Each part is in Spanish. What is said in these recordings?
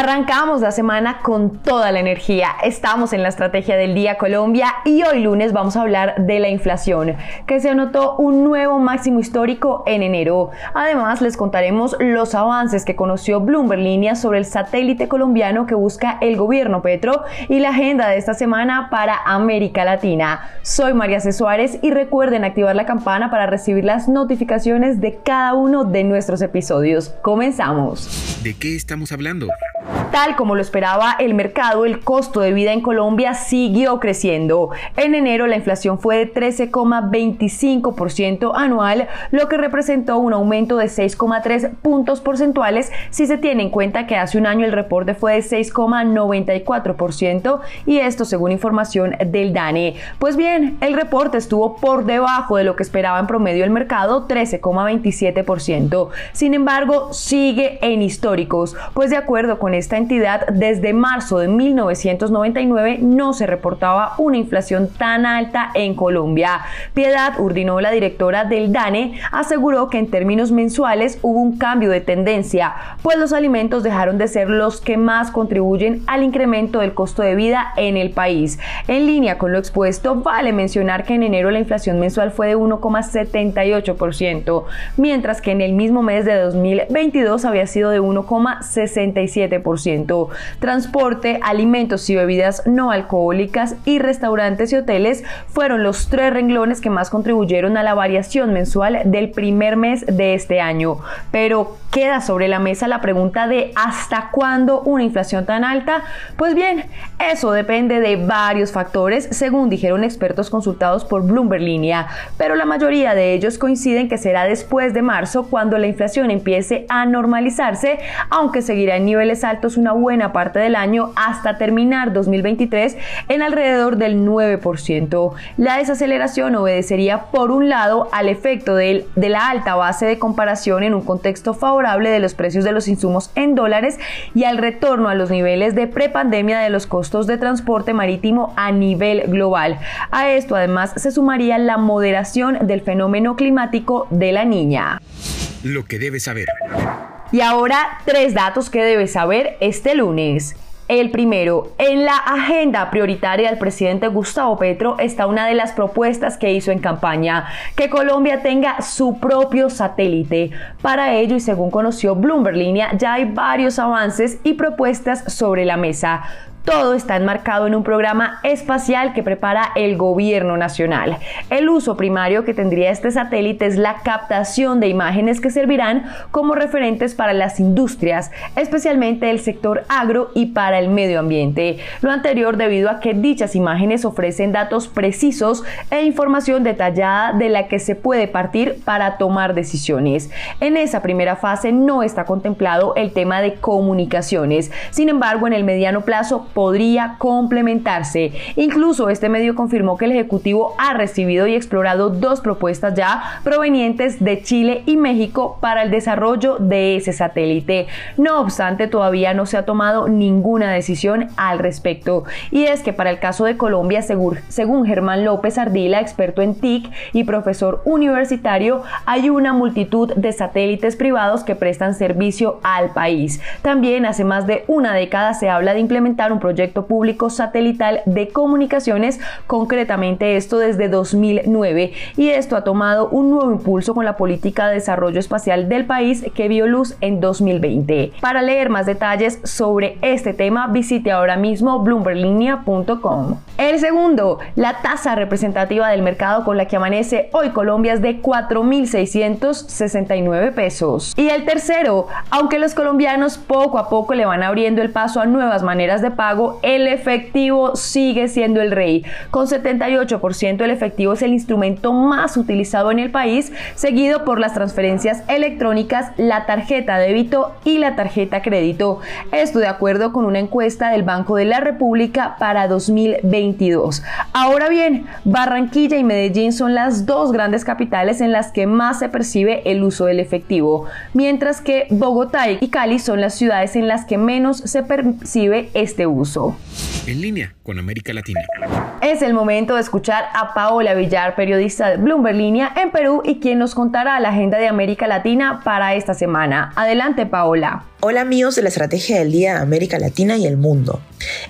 Arrancamos la semana con toda la energía. Estamos en la estrategia del día Colombia y hoy lunes vamos a hablar de la inflación, que se anotó un nuevo máximo histórico en enero. Además, les contaremos los avances que conoció Bloomberg Línea sobre el satélite colombiano que busca el gobierno Petro y la agenda de esta semana para América Latina. Soy María C. Suárez y recuerden activar la campana para recibir las notificaciones de cada uno de nuestros episodios. Comenzamos. ¿De qué estamos hablando? Tal como lo esperaba el mercado, el costo de vida en Colombia siguió creciendo. En enero la inflación fue de 13,25% anual, lo que representó un aumento de 6,3 puntos porcentuales si se tiene en cuenta que hace un año el reporte fue de 6,94% y esto según información del DANE. Pues bien, el reporte estuvo por debajo de lo que esperaba en promedio el mercado, 13,27%. Sin embargo, sigue en históricos, pues de acuerdo con esta entidad, desde marzo de 1999 no se reportaba una inflación tan alta en Colombia. Piedad Urdino, la directora del DANE, aseguró que en términos mensuales hubo un cambio de tendencia, pues los alimentos dejaron de ser los que más contribuyen al incremento del costo de vida en el país. En línea con lo expuesto, vale mencionar que en enero la inflación mensual fue de 1,78%, mientras que en el mismo mes de 2022 había sido de 1,67%. Transporte, alimentos y bebidas no alcohólicas y restaurantes y hoteles fueron los tres renglones que más contribuyeron a la variación mensual del primer mes de este año. Pero queda sobre la mesa la pregunta de ¿hasta cuándo una inflación tan alta? Pues bien, eso depende de varios factores, según dijeron expertos consultados por Bloomberg Línea, pero la mayoría de ellos coinciden que será después de marzo cuando la inflación empiece a normalizarse, aunque seguirá en niveles altos una buena parte del año hasta terminar 2023 en alrededor del 9%. La desaceleración obedecería por un lado al efecto de, de la alta base de comparación en un contexto favorable de los precios de los insumos en dólares y al retorno a los niveles de prepandemia de los costos de transporte marítimo a nivel global. A esto además se sumaría la moderación del fenómeno climático de la niña. Lo que debes saber. Y ahora tres datos que debes saber este lunes. El primero, en la agenda prioritaria del presidente Gustavo Petro está una de las propuestas que hizo en campaña, que Colombia tenga su propio satélite. Para ello, y según conoció Bloomberg Línea, ya hay varios avances y propuestas sobre la mesa. Todo está enmarcado en un programa espacial que prepara el gobierno nacional. El uso primario que tendría este satélite es la captación de imágenes que servirán como referentes para las industrias, especialmente el sector agro y para el medio ambiente. Lo anterior debido a que dichas imágenes ofrecen datos precisos e información detallada de la que se puede partir para tomar decisiones. En esa primera fase no está contemplado el tema de comunicaciones. Sin embargo, en el mediano plazo podría complementarse. Incluso este medio confirmó que el Ejecutivo ha recibido y explorado dos propuestas ya provenientes de Chile y México para el desarrollo de ese satélite. No obstante, todavía no se ha tomado ninguna decisión al respecto. Y es que para el caso de Colombia, según Germán López Ardila, experto en TIC y profesor universitario, hay una multitud de satélites privados que prestan servicio al país. También hace más de una década se habla de implementar un proyecto público satelital de comunicaciones, concretamente esto desde 2009, y esto ha tomado un nuevo impulso con la política de desarrollo espacial del país que vio luz en 2020. Para leer más detalles sobre este tema, visite ahora mismo bloomberlinia.com. El segundo, la tasa representativa del mercado con la que amanece hoy Colombia es de 4.669 pesos. Y el tercero, aunque los colombianos poco a poco le van abriendo el paso a nuevas maneras de pago, el efectivo sigue siendo el rey. Con 78% el efectivo es el instrumento más utilizado en el país, seguido por las transferencias electrónicas, la tarjeta débito y la tarjeta crédito. Esto de acuerdo con una encuesta del Banco de la República para 2022. Ahora bien, Barranquilla y Medellín son las dos grandes capitales en las que más se percibe el uso del efectivo, mientras que Bogotá y Cali son las ciudades en las que menos se percibe este uso. En línea con América Latina. Es el momento de escuchar a Paola Villar, periodista de Bloomberg Línea en Perú y quien nos contará la agenda de América Latina para esta semana. Adelante, Paola. Hola amigos de la Estrategia del Día de América Latina y el Mundo.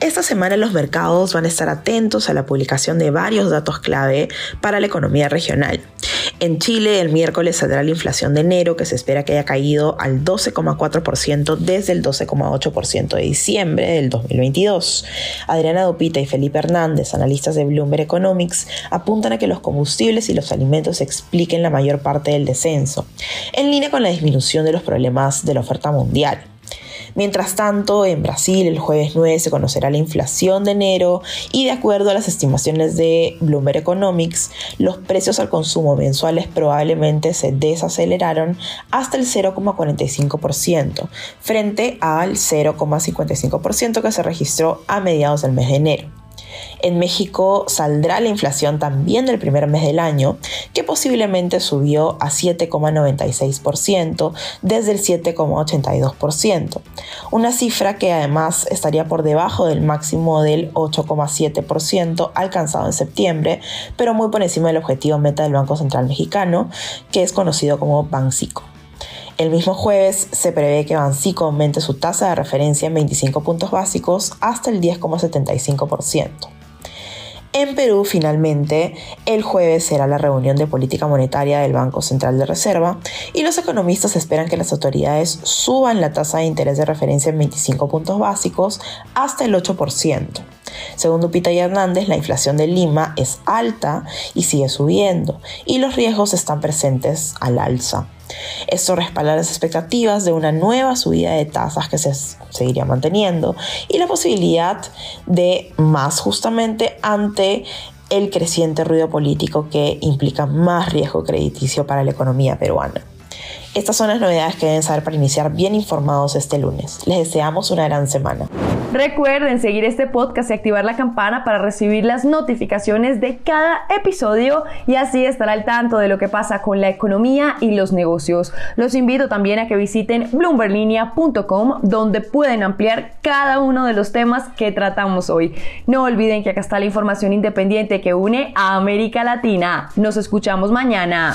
Esta semana los mercados van a estar atentos a la publicación de varios datos clave para la economía regional. En Chile, el miércoles saldrá la inflación de enero, que se espera que haya caído al 12,4% desde el 12,8% de diciembre del 2022. Adriana Dupita y Felipe Hernández, analistas de Bloomberg Economics, apuntan a que los combustibles y los alimentos expliquen la mayor parte del descenso, en línea con la disminución de los problemas de la oferta mundial. Mientras tanto, en Brasil el jueves 9 se conocerá la inflación de enero y de acuerdo a las estimaciones de Bloomberg Economics, los precios al consumo mensuales probablemente se desaceleraron hasta el 0,45% frente al 0,55% que se registró a mediados del mes de enero. En México saldrá la inflación también del primer mes del año, que posiblemente subió a 7,96% desde el 7,82%, una cifra que además estaría por debajo del máximo del 8,7% alcanzado en septiembre, pero muy por encima del objetivo meta del Banco Central Mexicano, que es conocido como Bancico. El mismo jueves se prevé que Bancico aumente su tasa de referencia en 25 puntos básicos hasta el 10,75%. En Perú, finalmente, el jueves será la reunión de política monetaria del Banco Central de Reserva y los economistas esperan que las autoridades suban la tasa de interés de referencia en 25 puntos básicos hasta el 8%. Según Dupita y Hernández, la inflación de Lima es alta y sigue subiendo, y los riesgos están presentes al alza. Esto respalda las expectativas de una nueva subida de tasas que se seguiría manteniendo y la posibilidad de más justamente ante el creciente ruido político que implica más riesgo crediticio para la economía peruana. Estas son las novedades que deben saber para iniciar bien informados este lunes. Les deseamos una gran semana. Recuerden seguir este podcast y activar la campana para recibir las notificaciones de cada episodio y así estar al tanto de lo que pasa con la economía y los negocios. Los invito también a que visiten bloomberlinia.com donde pueden ampliar cada uno de los temas que tratamos hoy. No olviden que acá está la información independiente que une a América Latina. Nos escuchamos mañana.